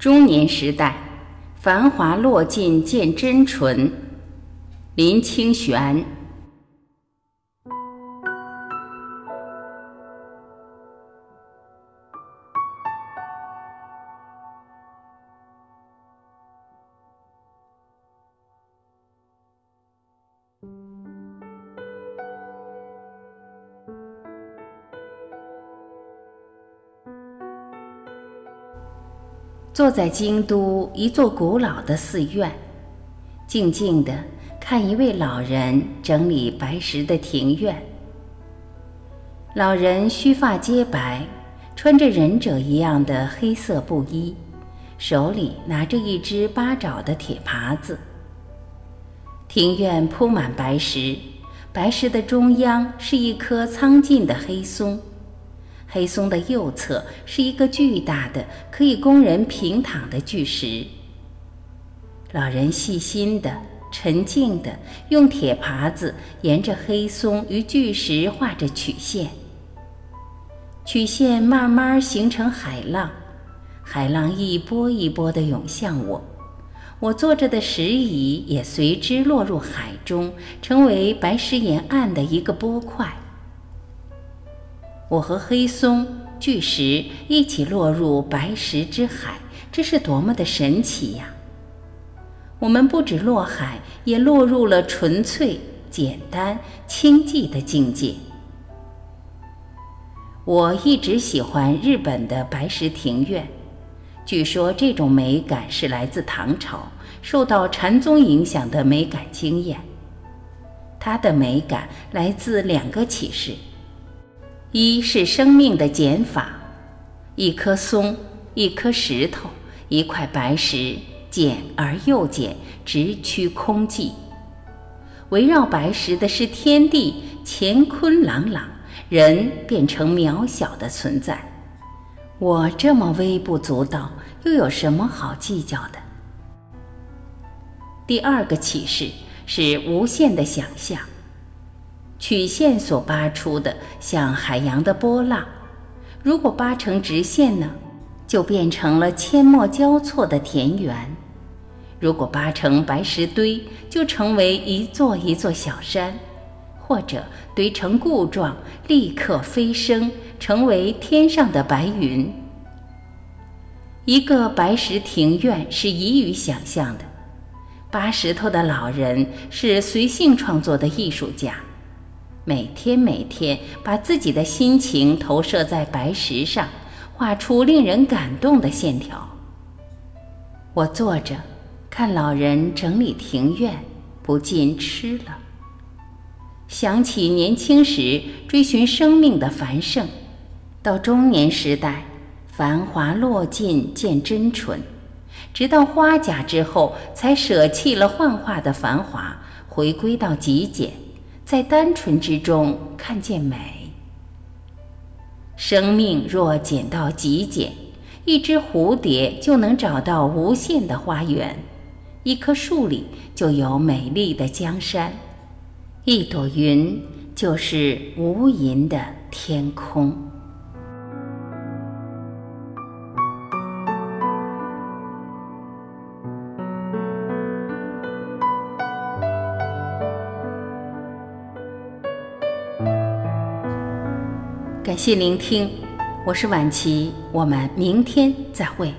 中年时代，繁华落尽见真纯。林清玄。坐在京都一座古老的寺院，静静地看一位老人整理白石的庭院。老人须发皆白，穿着忍者一样的黑色布衣，手里拿着一只八爪的铁耙子。庭院铺满白石，白石的中央是一棵苍劲的黑松。黑松的右侧是一个巨大的可以供人平躺的巨石。老人细心的、沉静的用铁耙子沿着黑松与巨石画着曲线，曲线慢慢形成海浪，海浪一波一波地涌向我，我坐着的石椅也随之落入海中，成为白石沿岸的一个波块。我和黑松、巨石一起落入白石之海，这是多么的神奇呀！我们不止落海，也落入了纯粹、简单、清寂的境界。我一直喜欢日本的白石庭院，据说这种美感是来自唐朝，受到禅宗影响的美感经验。它的美感来自两个启示。一是生命的减法，一棵松，一颗石头，一块白石，减而又减，直趋空寂。围绕白石的是天地，乾坤朗朗，人变成渺小的存在。我这么微不足道，又有什么好计较的？第二个启示是无限的想象。曲线所扒出的像海洋的波浪，如果扒成直线呢，就变成了阡陌交错的田园；如果扒成白石堆，就成为一座一座小山，或者堆成固状，立刻飞升，成为天上的白云。一个白石庭院是宜于想象的，扒石头的老人是随性创作的艺术家。每天每天把自己的心情投射在白石上，画出令人感动的线条。我坐着看老人整理庭院，不禁痴了。想起年轻时追寻生命的繁盛，到中年时代繁华落尽见真纯，直到花甲之后才舍弃了幻化的繁华，回归到极简。在单纯之中看见美。生命若简到极简，一只蝴蝶就能找到无限的花园；一棵树里就有美丽的江山；一朵云就是无垠的天空。感谢聆听，我是晚琪，我们明天再会。